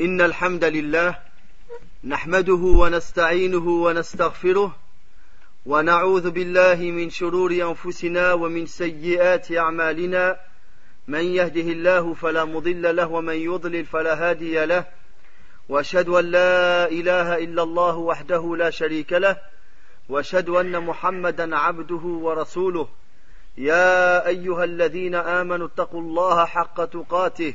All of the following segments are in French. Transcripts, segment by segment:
إن الحمد لله نحمده ونستعينه ونستغفره ونعوذ بالله من شرور أنفسنا ومن سيئات أعمالنا. من يهده الله فلا مضل له ومن يضلل فلا هادي له. وأشهد أن لا إله إلا الله وحده لا شريك له. وأشهد أن محمدا عبده ورسوله. يا أيها الذين آمنوا اتقوا الله حق تقاته.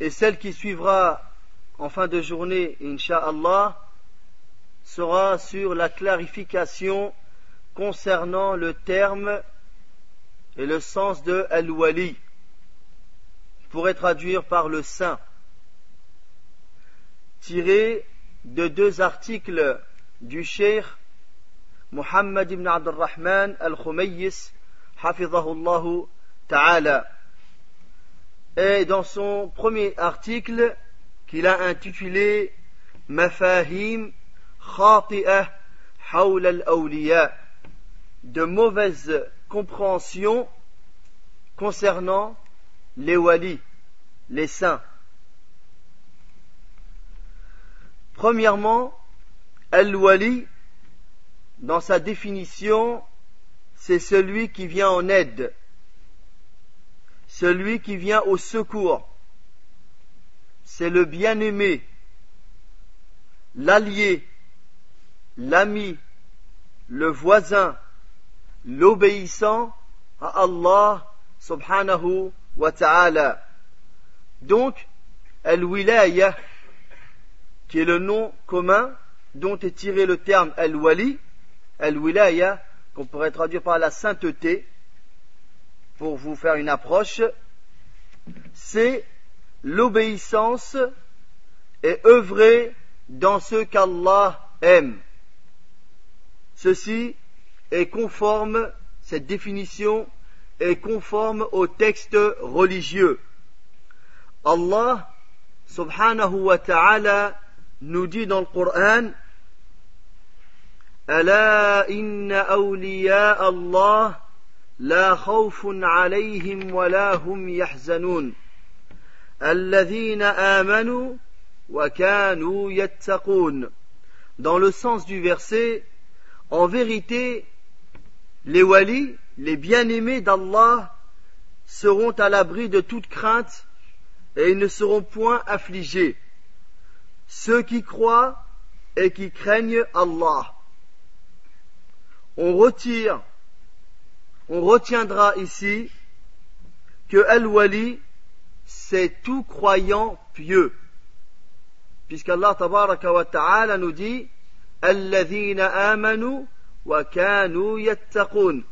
et celle qui suivra en fin de journée, Inch'Allah, sera sur la clarification concernant le terme et le sens de Al-Wali, pourrait traduire par le saint, tiré de deux articles du Cheikh Muhammad ibn Abdurrahman al-Khumayyis, hafizahullah ta'ala. Et dans son premier article, qu'il a intitulé Mafahim al-awliya, de mauvaises compréhensions concernant les walis, les saints. Premièrement, al-wali, dans sa définition, c'est celui qui vient en aide, celui qui vient au secours, c'est le bien-aimé, l'allié, l'ami, le voisin, l'obéissant à Allah subhanahu wa ta'ala. Donc, al-wilaya, qui est le nom commun dont est tiré le terme al-wali, al-wilaya, qu'on pourrait traduire par la sainteté, pour vous faire une approche, c'est l'obéissance et œuvrer dans ce qu'Allah aime. Ceci est conforme, cette définition est conforme au texte religieux. Allah subhanahu wa ta'ala nous dit dans le Coran ألا إن أولياء الله لا خوف عليهم ولا هم يحزنون الذين آمنوا وكانوا يتقون Dans le sens du verset, en vérité, les walis, les bien-aimés d'Allah, seront à l'abri de toute crainte et ils ne seront point affligés. Ceux qui croient et qui craignent Allah. On retire, on retiendra ici que Al-Wali, c'est tout croyant pieux. Puisqu'Allah tabaraka wa ta'ala nous dit, Alladhina amanu wa kanu yattaqun.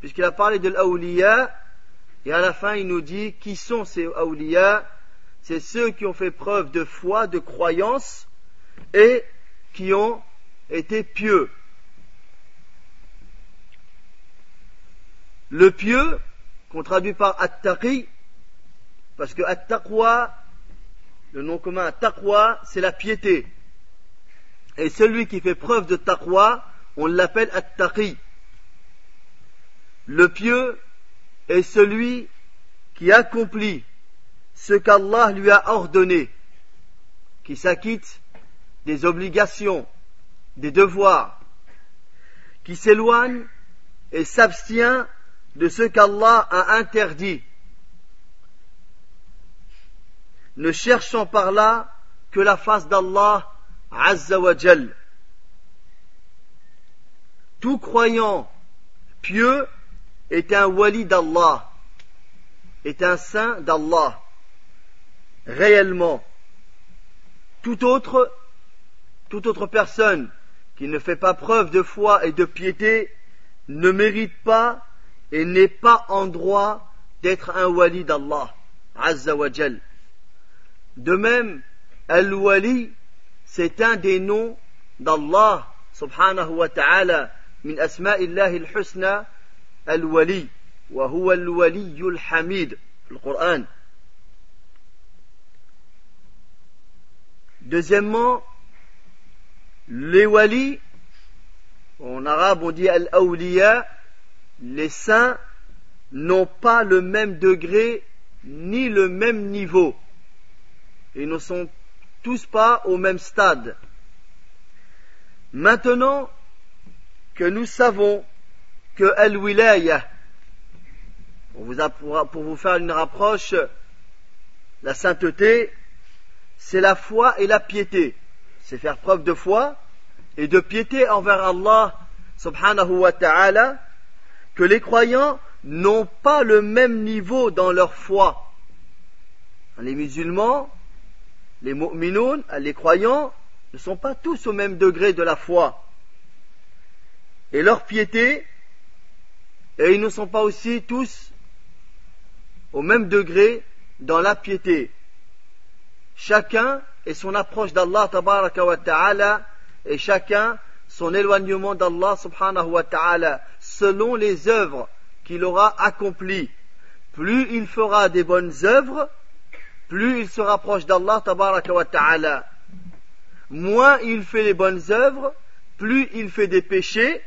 Puisqu'il a parlé de l'awliya, et à la fin il nous dit, qui sont ces awliya? C'est ceux qui ont fait preuve de foi, de croyance, et qui ont été pieux. Le pieux, qu'on traduit par at-taqi, parce que at-taqwa, le nom commun at-taqwa, c'est la piété. Et celui qui fait preuve de taqwa, on l'appelle at-taqi. Le pieux est celui qui accomplit ce qu'Allah lui a ordonné, qui s'acquitte des obligations, des devoirs, qui s'éloigne et s'abstient de ce qu'Allah a interdit, ne cherchant par là que la face d'Allah Azza wa Jal. Tout croyant pieux est un wali d'Allah, est un saint d'Allah, réellement. Tout autre, toute autre personne qui ne fait pas preuve de foi et de piété ne mérite pas et n'est pas en droit d'être un wali d'Allah, Azza wa Jal. De même, Al-Wali, c'est un des noms d'Allah, subhanahu wa ta'ala, min asma'illahi al-husna, Al-Wali, wa huwa al-Wali al-Hamid, le Coran. Deuxièmement, les walis, en arabe on dit al-awliya, les saints n'ont pas le même degré ni le même niveau. Ils ne sont tous pas au même stade. Maintenant que nous savons que Al-Wilaya, pour vous, faire une rapproche, la sainteté, c'est la foi et la piété. C'est faire preuve de foi et de piété envers Allah subhanahu wa ta'ala que les croyants n'ont pas le même niveau dans leur foi. Les musulmans, les mu'minoun, les croyants, ne sont pas tous au même degré de la foi. Et leur piété, et ils ne sont pas aussi tous au même degré dans la piété. Chacun et son approche d'Allah ta'ala et chacun son éloignement d'Allah subhanahu wa ta'ala selon les œuvres qu'il aura accomplies. Plus il fera des bonnes œuvres, plus il se rapproche d'Allah tabaraka wa ta'ala. Moins il fait les bonnes œuvres, plus il fait des péchés,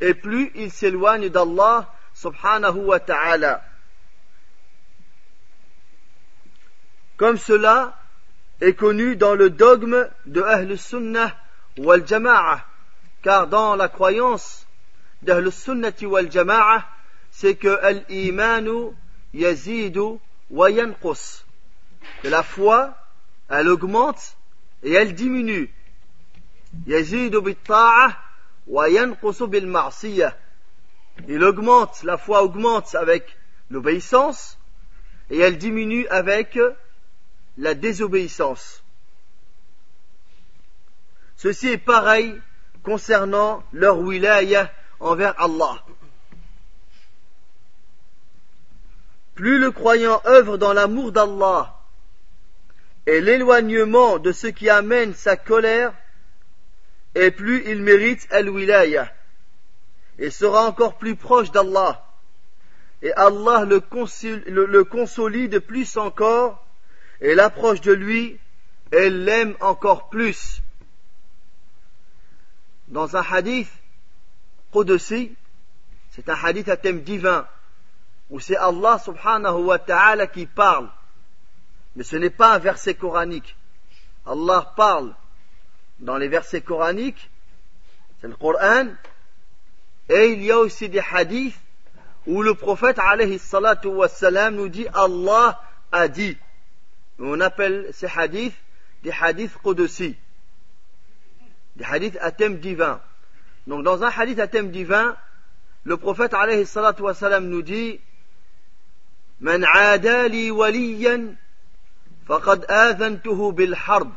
et plus il s'éloigne d'Allah subhanahu wa ta'ala. Comme cela est connu dans le dogme de Ahl Sunnah wal Jama'ah, car dans la croyance d'Ahl Sunnah wal Jama'ah, c'est que al-imanu yazidu wa yanqus que la foi, elle augmente et elle diminue. Il augmente, la foi augmente avec l'obéissance et elle diminue avec la désobéissance. Ceci est pareil concernant leur wilaya envers Allah. Plus le croyant œuvre dans l'amour d'Allah et l'éloignement de ce qui amène sa colère, et plus il mérite al-wilaya, et sera encore plus proche d'Allah. Et Allah le, le, consolide plus encore, et l'approche de lui, et l'aime encore plus. Dans un hadith, Qudsi, c'est un hadith à thème divin, où c'est Allah subhanahu wa ta'ala qui parle, mais ce n'est pas un verset coranique. Allah parle dans les versets coraniques, c'est le Coran, et il y a aussi des hadiths où le prophète alayhi salatu wassalam nous dit Allah a dit. On appelle ces hadiths des hadiths qudsi, des hadiths à thème divin. Donc dans un hadith à thème divin, le prophète alayhi salatu wassalam nous dit Man aadali waliyan فقد آذنته بالحرب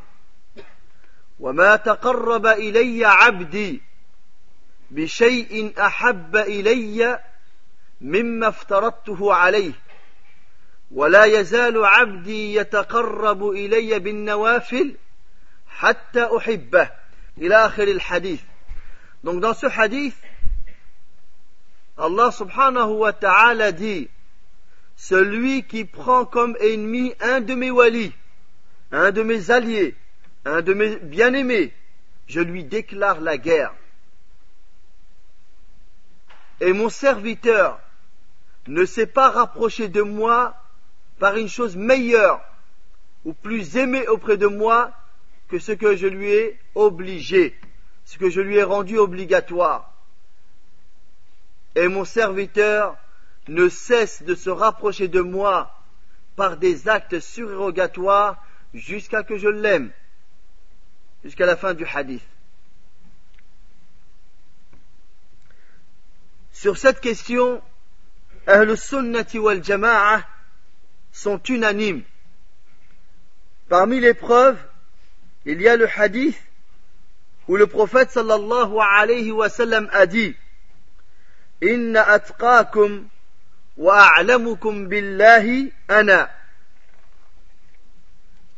وما تقرب إلي عبدي بشيء أحب إلي مما افترضته عليه ولا يزال عبدي يتقرب إلي بالنوافل حتى أحبه Donc dans ce hadith, Allah subhanahu wa ta'ala dit celui qui prend comme ennemi un de mes walis, un de mes alliés, un de mes bien-aimés, je lui déclare la guerre. Et mon serviteur ne s'est pas rapproché de moi par une chose meilleure ou plus aimée auprès de moi que ce que je lui ai obligé, ce que je lui ai rendu obligatoire. Et mon serviteur ne cesse de se rapprocher de moi par des actes surérogatoires jusqu'à que je l'aime. jusqu'à la fin du hadith. Sur cette question, Ahl sunnati wal Jama'ah sont unanimes. Parmi les preuves, il y a le hadith où le prophète sallallahu alayhi wa sallam a dit Inna atqakum wa a'lamukum billahi ana.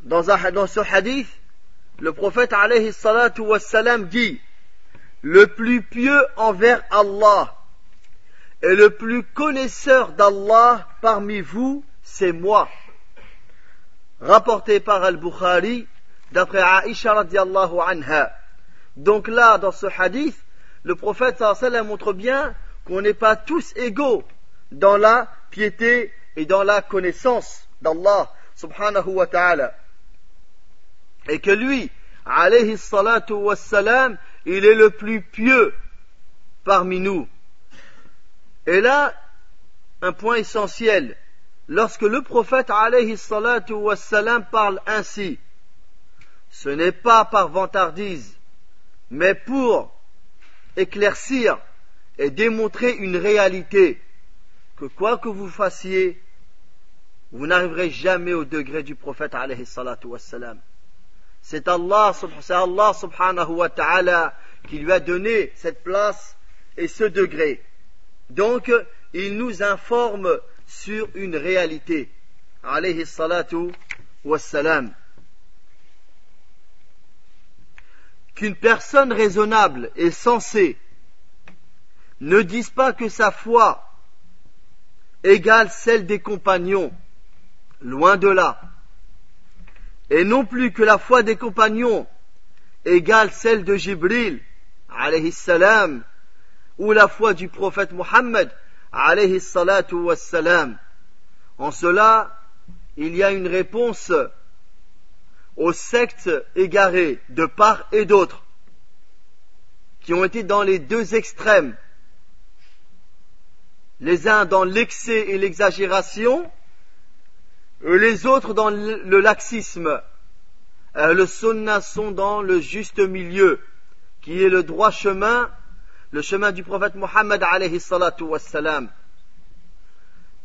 Dans, ce hadith, le prophète alayhi salatu wa sallam dit Le plus pieux envers Allah et le plus connaisseur d'Allah parmi vous, c'est moi. Rapporté par Al-Bukhari d'après Aisha radiallahu anha. Donc là, dans ce hadith, le prophète sallam montre bien qu'on n'est pas tous égaux dans la piété et dans la connaissance d'Allah subhanahu wa ta'ala. Et que lui, alayhi salatu wassalam, il est le plus pieux parmi nous. Et là, un point essentiel, lorsque le prophète alayhi salatu wassalam parle ainsi, ce n'est pas par vantardise, mais pour éclaircir et démontrer une réalité que quoi que vous fassiez, vous n'arriverez jamais au degré du prophète alayhi salatu wassalam. C'est Allah, subhanahu wa ta'ala qui lui a donné cette place et ce degré. Donc, il nous informe sur une réalité. Alayhi salatu wassalam. Qu'une personne raisonnable et sensée ne dise pas que sa foi égale celle des compagnons, loin de là, et non plus que la foi des compagnons égale celle de Jibril, alayhi salam, ou la foi du prophète Mohammed, alayhi salatu wassalam. En cela, il y a une réponse aux sectes égarées de part et d'autre, qui ont été dans les deux extrêmes, les uns dans l'excès et l'exagération, les autres dans le laxisme. Euh, le sunna sont dans le juste milieu, qui est le droit chemin, le chemin du prophète Mohammed alayhi salatu wassalam.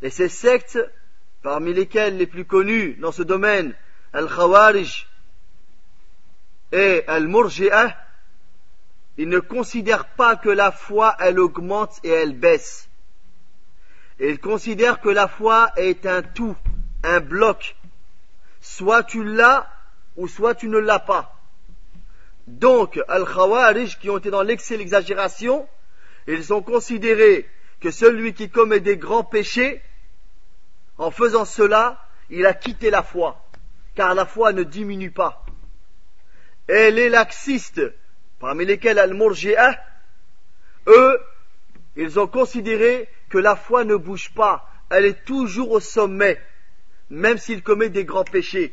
Et ces sectes, parmi lesquelles les plus connues dans ce domaine Al-Khawarij et Al-Murji'ah, ils ne considèrent pas que la foi, elle augmente et elle baisse. ils considèrent que la foi est un tout, un bloc. Soit tu l'as, ou soit tu ne l'as pas. Donc, Al-Khawarij, qui ont été dans l'excès et l'exagération, ils ont considéré que celui qui commet des grands péchés, en faisant cela, il a quitté la foi car la foi ne diminue pas. Et les laxistes, parmi lesquels Al-Murji'ah, eux, ils ont considéré que la foi ne bouge pas, elle est toujours au sommet, même s'il commet des grands péchés.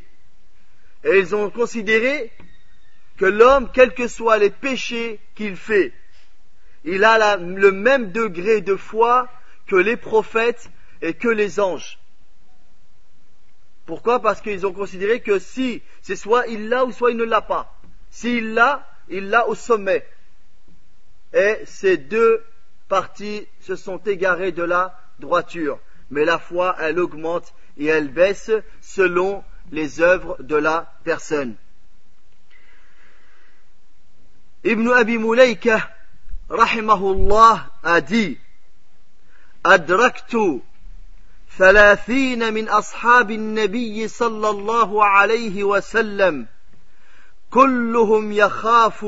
Et ils ont considéré que l'homme, quels que soient les péchés qu'il fait, il a le même degré de foi que les prophètes et que les anges. Pourquoi? Parce qu'ils ont considéré que si c'est soit il l'a ou soit il ne l'a pas. S'il l'a, il l'a au sommet. Et ces deux parties se sont égarées de la droiture. Mais la foi, elle augmente et elle baisse selon les œuvres de la personne. Ibn Abi Mulaika, rahimahullah, a dit, Adraktu ثلاثين من أصحاب النبي صلى الله عليه وسلم. كلهم يخاف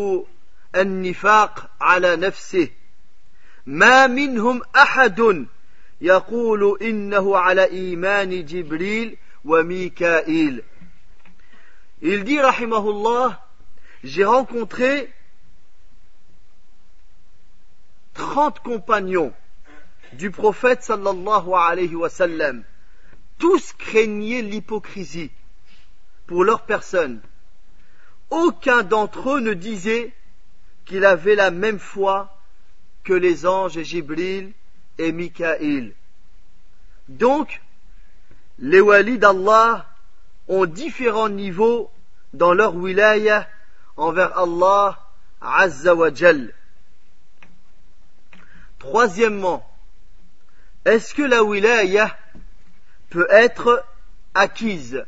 النفاق على نفسه. ما منهم أحد يقول إنه على إيمان جبريل وميكائيل. Il dit, rahimahullah, j'ai rencontré 30 compagnons. Du prophète sallallahu alayhi wa sallam, tous craignaient l'hypocrisie pour leur personne. Aucun d'entre eux ne disait qu'il avait la même foi que les anges Jibril et Mikaïl. Donc, les walis d'Allah ont différents niveaux dans leur wilaya envers Allah Azza wa Jal. Troisièmement, est-ce que la wilaya peut être acquise?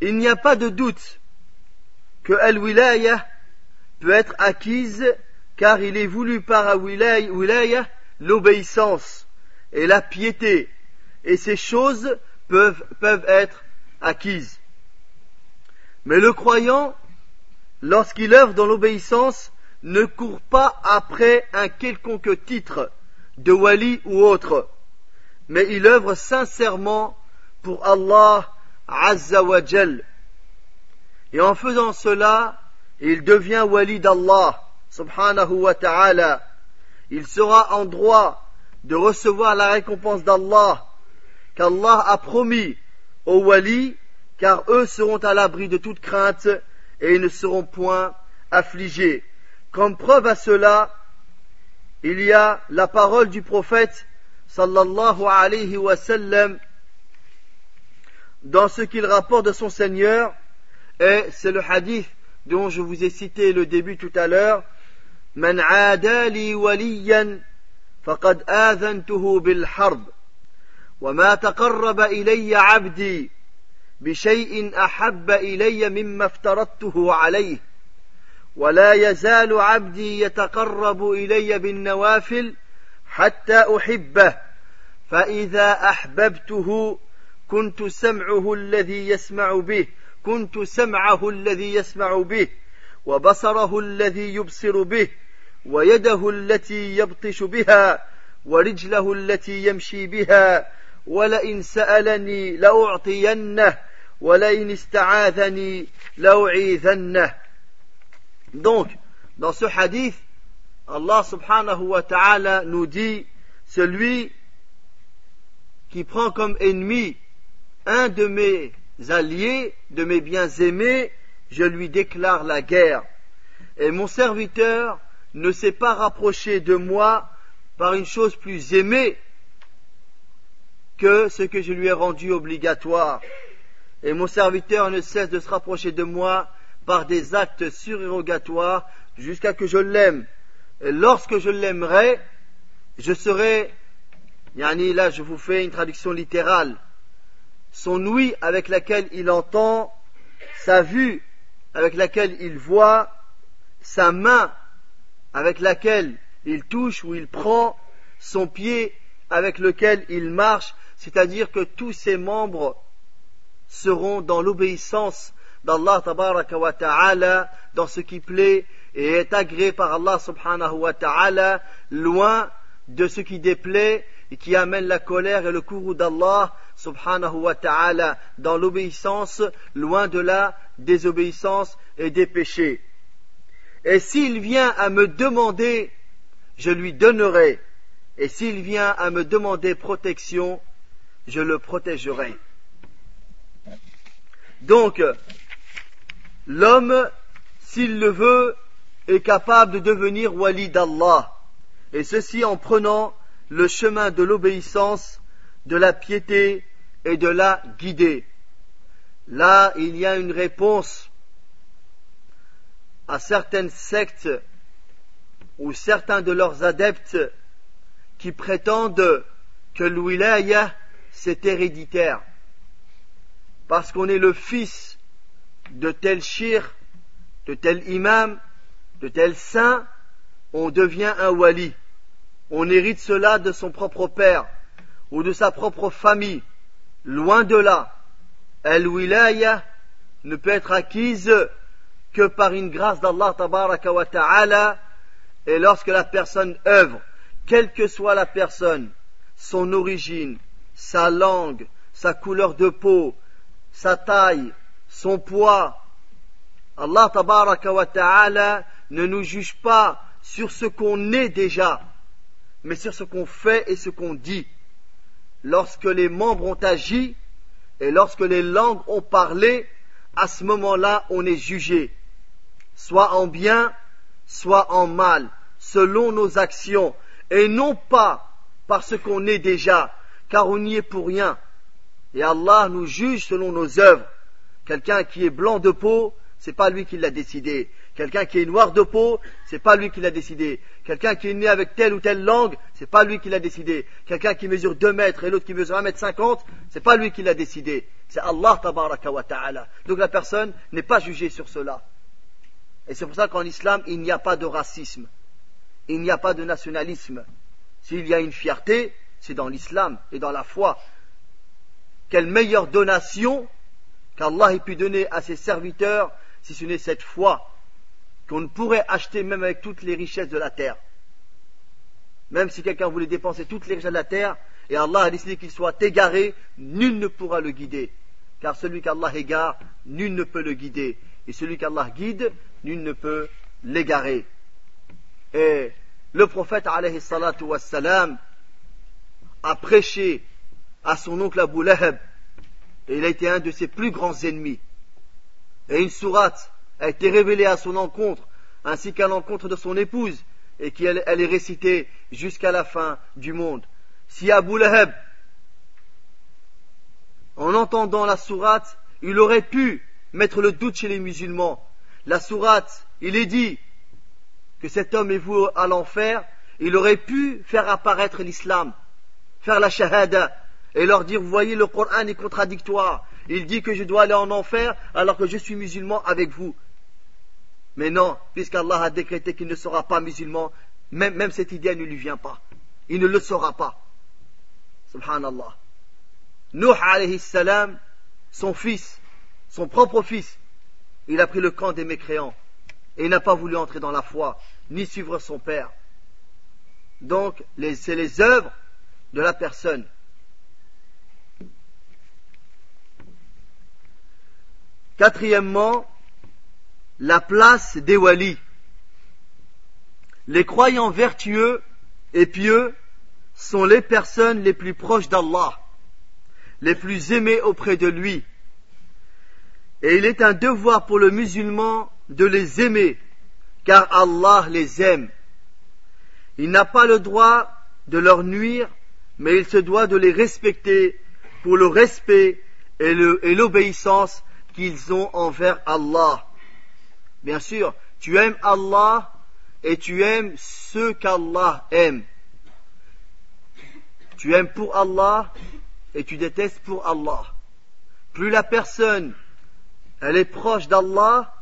Il n'y a pas de doute que al-wilaya peut être acquise car il est voulu par al-wilaya l'obéissance et la piété. Et ces choses peuvent, peuvent être acquises. Mais le croyant, lorsqu'il œuvre dans l'obéissance, ne court pas après un quelconque titre de wali ou autre, mais il œuvre sincèrement pour Allah Azza wa Et en faisant cela, il devient wali d'Allah subhanahu wa ta'ala. Il sera en droit de recevoir la récompense d'Allah qu'Allah a promis aux wali, car eux seront à l'abri de toute crainte et ils ne seront point affligés. Comme preuve à cela, il y a la parole du prophète sallallahu alayhi wa sallam dans ce qu'il rapporte de son Seigneur et c'est le hadith dont je vous ai cité le début tout à l'heure من عادى لي وليا فقد آذنته بالحرب وما تقرب إلي عبدي بشيء أحب إلي مما افترضته عليه ولا يزال عبدي يتقرب إلي بالنوافل حتى أحبه فإذا أحببته كنت سمعه الذي يسمع به كنت سمعه الذي يسمع به وبصره الذي يبصر به ويده التي يبطش بها ورجله التي يمشي بها ولئن سألني لأعطينه ولئن استعاذني لأعيذنه. Donc, dans ce hadith, Allah subhanahu wa ta'ala nous dit, celui qui prend comme ennemi un de mes alliés, de mes bien-aimés, je lui déclare la guerre. Et mon serviteur ne s'est pas rapproché de moi par une chose plus aimée que ce que je lui ai rendu obligatoire. Et mon serviteur ne cesse de se rapprocher de moi par des actes surérogatoires jusqu'à que je l'aime. Et lorsque je l'aimerai, je serai, yani là je vous fais une traduction littérale, son ouïe avec laquelle il entend, sa vue avec laquelle il voit, sa main avec laquelle il touche ou il prend, son pied avec lequel il marche, c'est-à-dire que tous ses membres seront dans l'obéissance d'Allah wa ta'ala, dans ce qui plaît et est agréé par Allah subhanahu wa ta'ala, loin de ce qui déplaît et qui amène la colère et le courroux d'Allah subhanahu wa ta'ala dans l'obéissance, loin de la désobéissance et des péchés. Et s'il vient à me demander, je lui donnerai. Et s'il vient à me demander protection, je le protégerai. Donc, l'homme, s'il le veut, est capable de devenir wali d'Allah. Et ceci en prenant le chemin de l'obéissance, de la piété et de la guider. Là, il y a une réponse à certaines sectes ou certains de leurs adeptes qui prétendent que l'wilaya c'est héréditaire. Parce qu'on est le fils de tel shir, de tel imam, de tel saint, on devient un wali. On hérite cela de son propre père ou de sa propre famille. Loin de là, al-wilaya ne peut être acquise que par une grâce d'Allah tabaraka wa ta'ala et lorsque la personne œuvre, quelle que soit la personne, son origine, sa langue, sa couleur de peau, sa taille, son poids, Allah tabaraka wa ta'ala ne nous juge pas sur ce qu'on est déjà, mais sur ce qu'on fait et ce qu'on dit. Lorsque les membres ont agi et lorsque les langues ont parlé, à ce moment-là, on est jugé soit en bien, soit en mal, selon nos actions, et non pas parce qu'on est déjà, car on n'y est pour rien. Et Allah nous juge selon nos œuvres. Quelqu'un qui est blanc de peau, c'est pas lui qui l'a décidé. Quelqu'un qui est noir de peau, c'est pas lui qui l'a décidé. Quelqu'un qui est né avec telle ou telle langue, c'est pas lui qui l'a décidé. Quelqu'un qui mesure 2 mètres et l'autre qui mesure 1 mètre 50, c'est pas lui qui l'a décidé. C'est Allah tabaraka wa ta'ala. Donc la personne n'est pas jugée sur cela. Et c'est pour ça qu'en islam, il n'y a pas de racisme. Il n'y a pas de nationalisme. S'il y a une fierté, c'est dans l'islam et dans la foi. Quelle meilleure donation qu'Allah ait pu donner à ses serviteurs si ce n'est cette foi qu'on ne pourrait acheter même avec toutes les richesses de la terre. Même si quelqu'un voulait dépenser toutes les richesses de la terre, et Allah a décidé qu'il soit égaré, nul ne pourra le guider. Car celui qu'Allah égare, nul ne peut le guider. Et celui qu'Allah guide, nul ne peut l'égarer. Et le prophète alayhi salatu a prêché à son oncle Abu Lahab, et il a été un de ses plus grands ennemis. Et une sourate a été révélée à son encontre, ainsi qu'à l'encontre de son épouse, et qu'elle elle est récitée jusqu'à la fin du monde. Si Abu Lahab, en entendant la sourate, il aurait pu mettre le doute chez les musulmans. La sourate, il est dit que cet homme est voué à l'enfer, il aurait pu faire apparaître l'islam, faire la shahada, et leur dire, vous voyez, le Coran est contradictoire. Il dit que je dois aller en enfer alors que je suis musulman avec vous. Mais non, puisqu'Allah a décrété qu'il ne sera pas musulman, même, cette idée ne lui vient pas. Il ne le sera pas. Subhanallah. Nuh alayhi salam, son fils, son propre fils, il a pris le camp des mécréants et il n'a pas voulu entrer dans la foi, ni suivre son père. Donc, c'est les œuvres de la personne. Quatrièmement, la place des walis. Les croyants vertueux et pieux sont les personnes les plus proches d'Allah, les plus aimées auprès de lui. Et il est un devoir pour le musulman de les aimer, car Allah les aime. Il n'a pas le droit de leur nuire, mais il se doit de les respecter pour le respect et l'obéissance qu'ils ont envers Allah. Bien sûr, tu aimes Allah et tu aimes ceux qu'Allah aime. Tu aimes pour Allah et tu détestes pour Allah. Plus la personne, elle est proche d'Allah,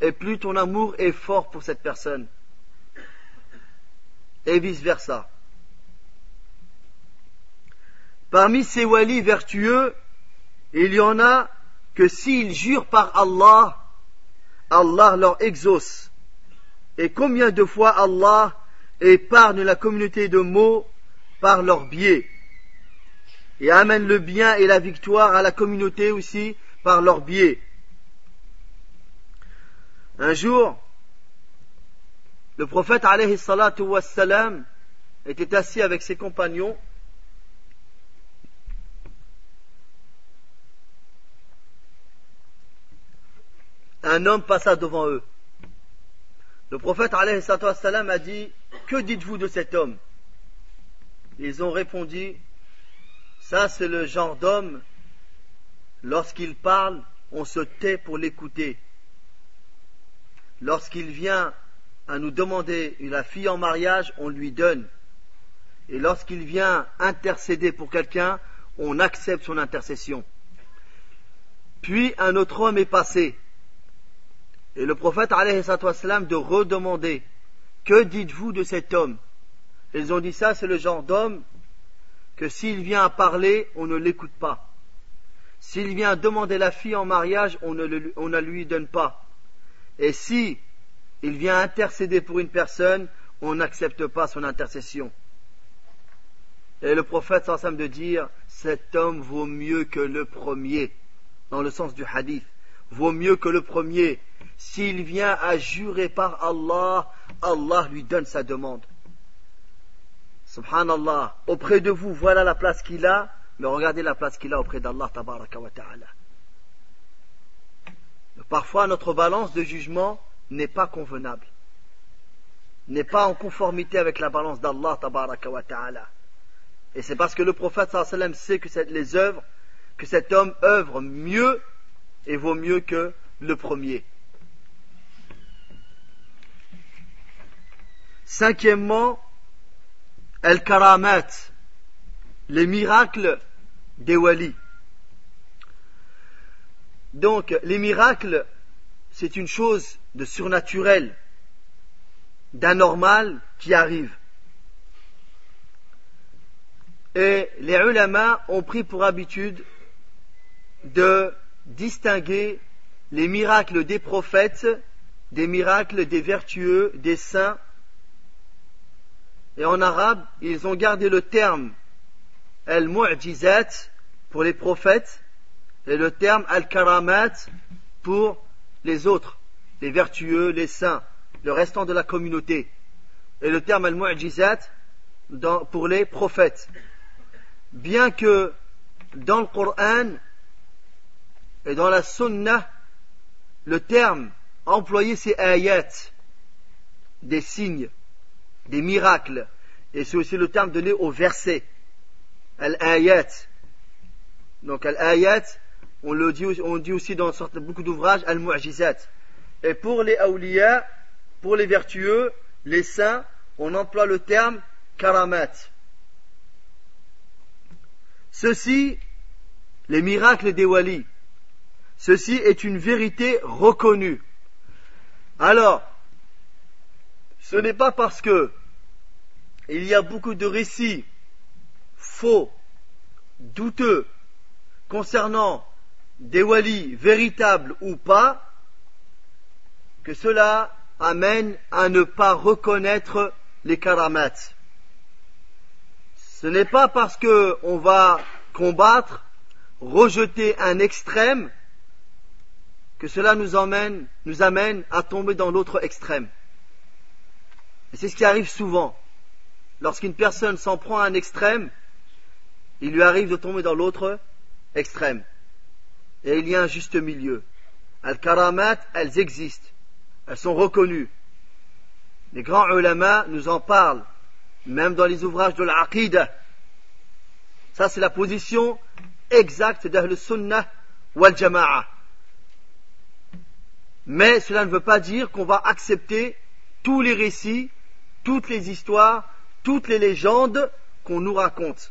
et plus ton amour est fort pour cette personne. Et vice versa. Parmi ces walis vertueux, il y en a que s'ils jurent par Allah, Allah leur exauce. Et combien de fois Allah épargne la communauté de mots par leur biais et amène le bien et la victoire à la communauté aussi par leur biais. Un jour, le prophète était assis avec ses compagnons un homme passa devant eux. Le prophète sallam a dit Que dites-vous de cet homme? Ils ont répondu Ça, c'est le genre d'homme, lorsqu'il parle, on se tait pour l'écouter. Lorsqu'il vient à nous demander une fille en mariage, on lui donne. Et lorsqu'il vient intercéder pour quelqu'un, on accepte son intercession. Puis un autre homme est passé. Et le prophète wassalam, de redemander Que dites-vous de cet homme? Ils ont dit ça, c'est le genre d'homme que s'il vient à parler, on ne l'écoute pas. S'il vient demander la fille en mariage, on ne, on ne lui donne pas. Et si il vient intercéder pour une personne, on n'accepte pas son intercession. Et le prophète sans de dire, cet homme vaut mieux que le premier, dans le sens du hadith, vaut mieux que le premier, s'il vient à jurer par Allah, Allah lui donne sa demande. Subhanallah, auprès de vous, voilà la place qu'il a, mais regardez la place qu'il a auprès d'Allah tabaraka wa ta'ala. Parfois, notre balance de jugement n'est pas convenable, n'est pas en conformité avec la balance d'Allah tabaraka wa ta'ala. Et c'est parce que le prophète sallam sait que les œuvres, que cet homme œuvre mieux et vaut mieux que le premier. Cinquièmement, Al-Karamat, les miracles des walis. Donc, les miracles, c'est une chose de surnaturel, d'anormal qui arrive. Et les ulama ont pris pour habitude de distinguer les miracles des prophètes des miracles des vertueux, des saints. Et en arabe, ils ont gardé le terme al-mu'jizat pour les prophètes et le terme al-karamat pour les autres, les vertueux, les saints, le restant de la communauté. Et le terme al-mu'jizat pour les prophètes. Bien que dans le Coran et dans la Sunna, le terme employer ces ayats, des signes, des miracles, et c'est aussi le terme donné au verset, al-ayat. Donc al-ayat, on le dit, on dit aussi dans beaucoup d'ouvrages al-mu'jizat. Et pour les awliya, pour les vertueux, les saints, on emploie le terme karamat. Ceci, les miracles des walis, ceci est une vérité reconnue. Alors, ce n'est pas parce que il y a beaucoup de récits faux, douteux, concernant des walis véritables ou pas, que cela amène à ne pas reconnaître les karamats. Ce n'est pas parce qu'on va combattre, rejeter un extrême, que cela nous amène à tomber dans l'autre extrême. Et c'est ce qui arrive souvent. Lorsqu'une personne s'en prend à un extrême, il lui arrive de tomber dans l'autre extrême. Et il y a un juste milieu. Al-Karamat, elles existent. Elles sont reconnues. Les grands ulama nous en parlent, même dans les ouvrages de l'Aqidah. Ça, c'est la position exacte d'Ahl Sunnah wal Jama'ah. Mais cela ne veut pas dire qu'on va accepter tous les récits, toutes les histoires, toutes les légendes qu'on nous raconte.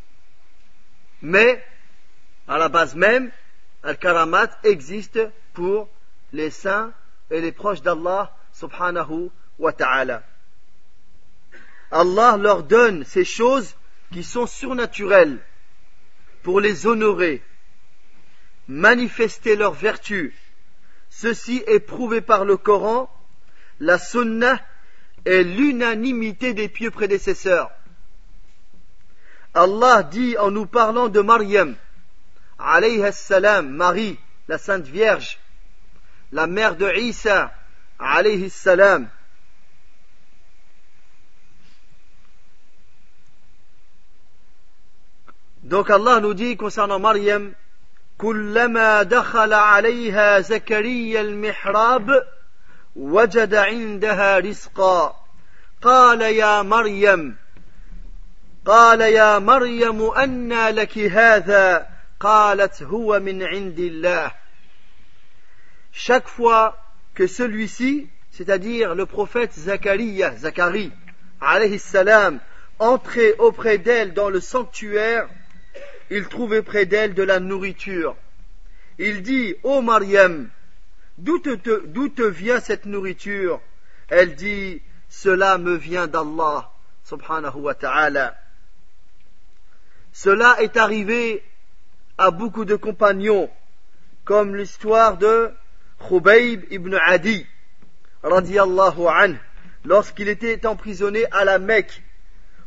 Mais, à la base même, Al-Karamat existe pour les saints et les proches d'Allah subhanahu wa ta'ala. Allah leur donne ces choses qui sont surnaturelles pour les honorer, manifester leurs vertus Ceci est prouvé par le Coran, la Sunna et l'unanimité des pieux prédécesseurs. Allah dit en nous parlant de Maryam, alayhi salam, Marie, la Sainte Vierge, la mère de Isa, alayhi salam. Donc Allah nous dit concernant Maryam, كلما دخل عليها زكريا المحراب وجد عندها رزقا قال يا مريم قال يا مريم أنى لك هذا قالت هو من عند الله chaque fois que celui-ci c'est-à-dire le prophète Zacharia Zacharie alayhi salam entrait auprès d'elle dans le sanctuaire il trouvait près d'elle de la nourriture. Il dit, Ô Mariam, d'où te, te vient cette nourriture Elle dit, cela me vient d'Allah, subhanahu wa ta'ala. Cela est arrivé à beaucoup de compagnons, comme l'histoire de Khubayb ibn Adi, radiallahu anhu, lorsqu'il était emprisonné à la Mecque.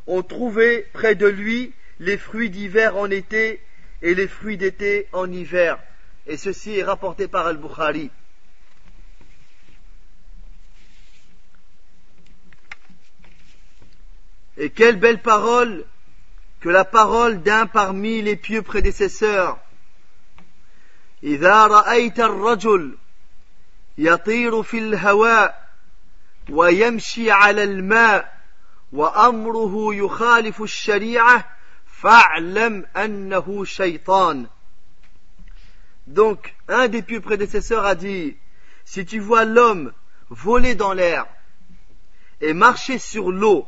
On trouvait près de lui les fruits d'hiver en été et les fruits d'été en hiver. Et ceci est rapporté par Al-Bukhari. Et quelle belle parole que la parole d'un parmi les pieux prédécesseurs. إذا رأيت الرجل يطير في الهواء ويمشي على الماء وأمره يخالف الشريعة donc, un des pieux prédécesseurs a dit, si tu vois l'homme voler dans l'air et marcher sur l'eau,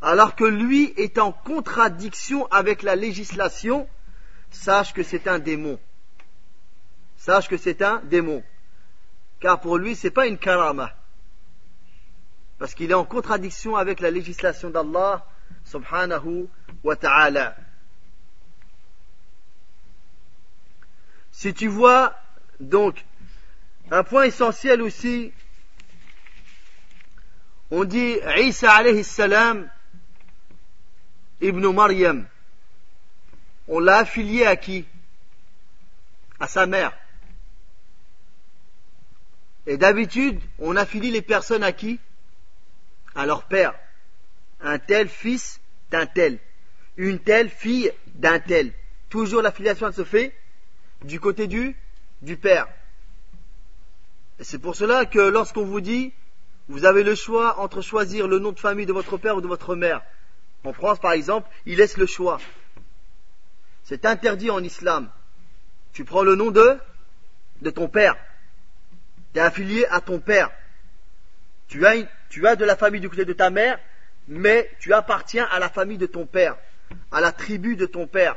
alors que lui est en contradiction avec la législation, sache que c'est un démon. Sache que c'est un démon. Car pour lui, c'est pas une karama. Parce qu'il est en contradiction avec la législation d'Allah, subhanahu wa ta'ala. Si tu vois, donc, un point essentiel aussi, on dit Isa alayhi salam, Ibn Maryam, on l'a affilié à qui? À sa mère. Et d'habitude, on affilie les personnes à qui? À leur père. Un tel fils d'un tel. Une telle fille d'un tel. Toujours l'affiliation se fait du côté du, du père. Et c'est pour cela que lorsqu'on vous dit, vous avez le choix entre choisir le nom de famille de votre père ou de votre mère. En France, par exemple, il laisse le choix. C'est interdit en islam. Tu prends le nom de, de ton père. Tu es affilié à ton père. Tu as, tu as de la famille du côté de ta mère, mais tu appartiens à la famille de ton père, à la tribu de ton père.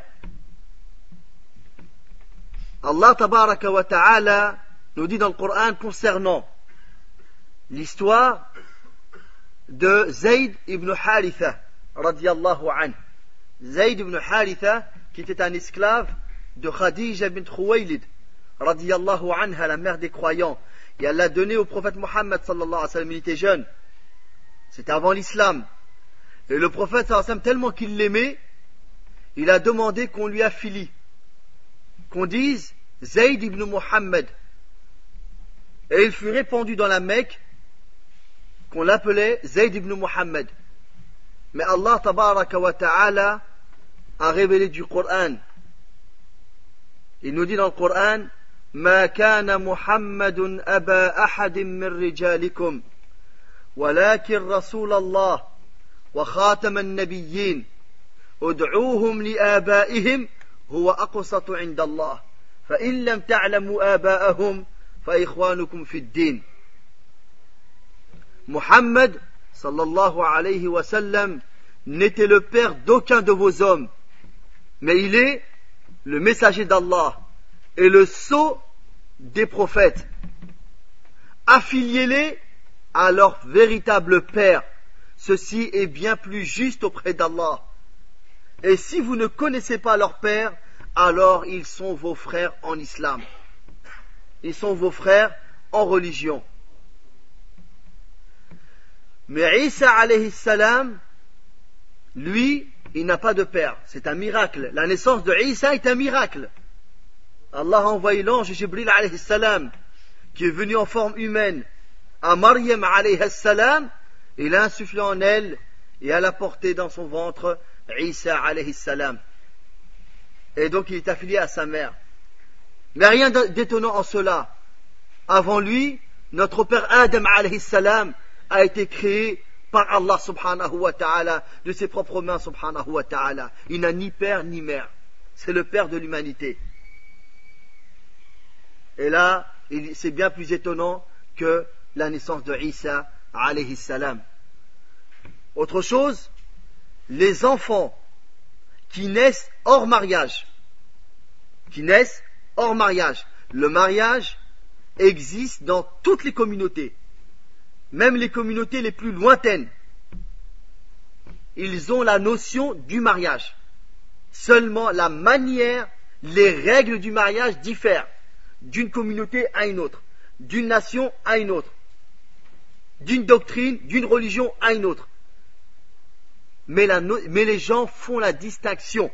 Allah tabaraka wa ta'ala nous dit dans le Coran concernant l'histoire de Zayd ibn Haritha radiallahu anhu. Zayd ibn Haritha qui était un esclave de Khadija bint Khuwaylid radiallahu anha la mère des croyants et elle l'a donné au prophète Mohammed sallallahu alayhi wa sallam il était jeune c'était avant l'islam et le prophète sallallahu alayhi wa sallam tellement qu'il l'aimait il a demandé qu'on lui affilie qu'on dise Zayd ibn Muhammad. Et il fut répandu dans la Mecque qu'on l'appelait Zayd ibn Muhammad. Mais Allah tabaraka wa ta'ala a révélé du Coran. Il ما كان محمد أبا أحد من رجالكم ولكن رسول الله وخاتم النبيين ادعوهم لآبائهم هو أقسط عند الله فإن لم تعلموا آباءهم فإخوانكم في الدين Mohammed sallallahu alayhi wa sallam n'était le père d'aucun de vos hommes, mais il est le messager d'Allah et le sceau des prophètes. Affiliez-les à leur véritable père. Ceci est bien plus juste auprès d'Allah. Et si vous ne connaissez pas leur père, alors ils sont vos frères en islam. Ils sont vos frères en religion. Mais Isa alayhi salam, lui, il n'a pas de père. C'est un miracle. La naissance de Isa est un miracle. Allah a envoyé l'ange Jibril alayhi salam, qui est venu en forme humaine, à Maryam alayhi salam, il a insufflé en elle et elle a porté dans son ventre Isa alayhi salam et donc il est affilié à sa mère. Mais rien d'étonnant en cela. Avant lui, notre père Adam alayhi salam a été créé par Allah subhanahu wa ta'ala, de ses propres mains subhanahu wa ta'ala. Il n'a ni père ni mère. C'est le père de l'humanité. Et là, c'est bien plus étonnant que la naissance de Isa alayhi salam. Autre chose, les enfants qui naissent hors mariage. Qui naissent hors mariage. Le mariage existe dans toutes les communautés, même les communautés les plus lointaines. Ils ont la notion du mariage. Seulement la manière, les règles du mariage diffèrent d'une communauté à une autre, d'une nation à une autre, d'une doctrine, d'une religion à une autre mais, les gens font la distinction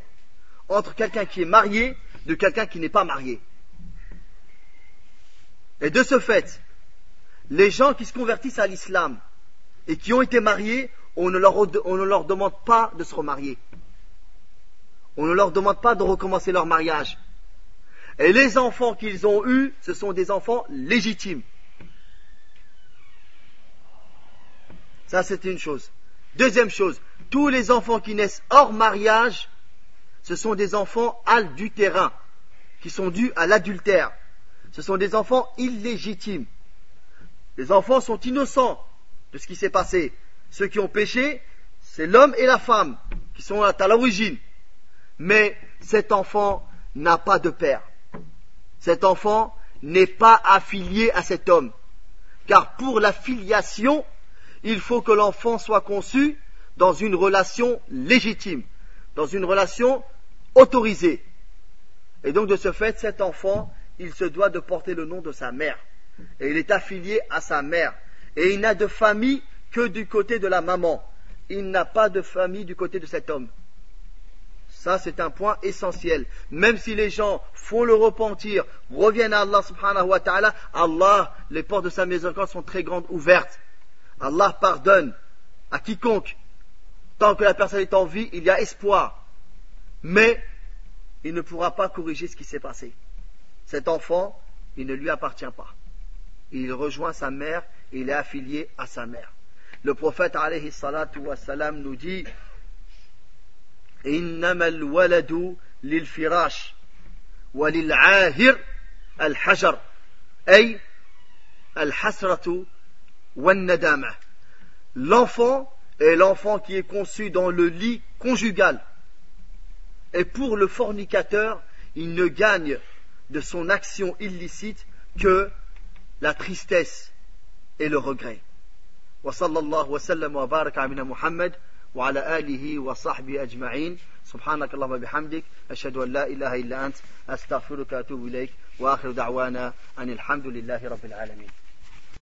entre quelqu'un qui est marié de quelqu'un qui n'est pas marié. Et de ce fait, les gens qui se convertissent à l'islam et qui ont été mariés, on ne, leur, demande pas de se remarier. On ne leur demande pas de recommencer leur mariage. Et les enfants qu'ils ont eus, ce sont des enfants légitimes. Ça, une chose. Deuxième chose, tous les enfants qui naissent hors mariage, ce sont des enfants adultérins, qui sont dus à l'adultère. Ce sont des enfants illégitimes. Les enfants sont innocents de ce qui s'est passé. ceux qui ont péché, c'est l'homme et la femme qui sont à l'origine. Mais cet enfant n'a pas de père. Cet enfant n'est pas affilié à cet homme. Car pour la filiation, il faut que l'enfant soit conçu dans une relation légitime, dans une relation autorisée. Et donc de ce fait, cet enfant, il se doit de porter le nom de sa mère. Et il est affilié à sa mère. Et il n'a de famille que du côté de la maman. Il n'a pas de famille du côté de cet homme. Ça, c'est un point essentiel. Même si les gens font le repentir, reviennent à Allah subhanahu wa ta'ala, Allah, les portes de sa maison sont très grandes, ouvertes. Allah pardonne à quiconque. Tant que la personne est en vie, il y a espoir. Mais il ne pourra pas corriger ce qui s'est passé. Cet enfant, il ne lui appartient pas il rejoint sa mère, et il est affilié à sa mère. Le prophète alayhi salatu wassalam nous dit Innamal waladu lil firash al hajar al hasratu. L'enfant est l'enfant qui est conçu dans le lit conjugal. Et pour le fornicateur, il ne gagne de son action illicite que la tristesse et le regret. وصلى الله وسلم وبارك على محمد وعلى آله وصحبه أجمعين سبحانك اللهم بحمدك أشهد أن لا إله إلا أنت أستغفرك وأتوب إليك وآخر دعوانا أن الحمد لله رب العالمين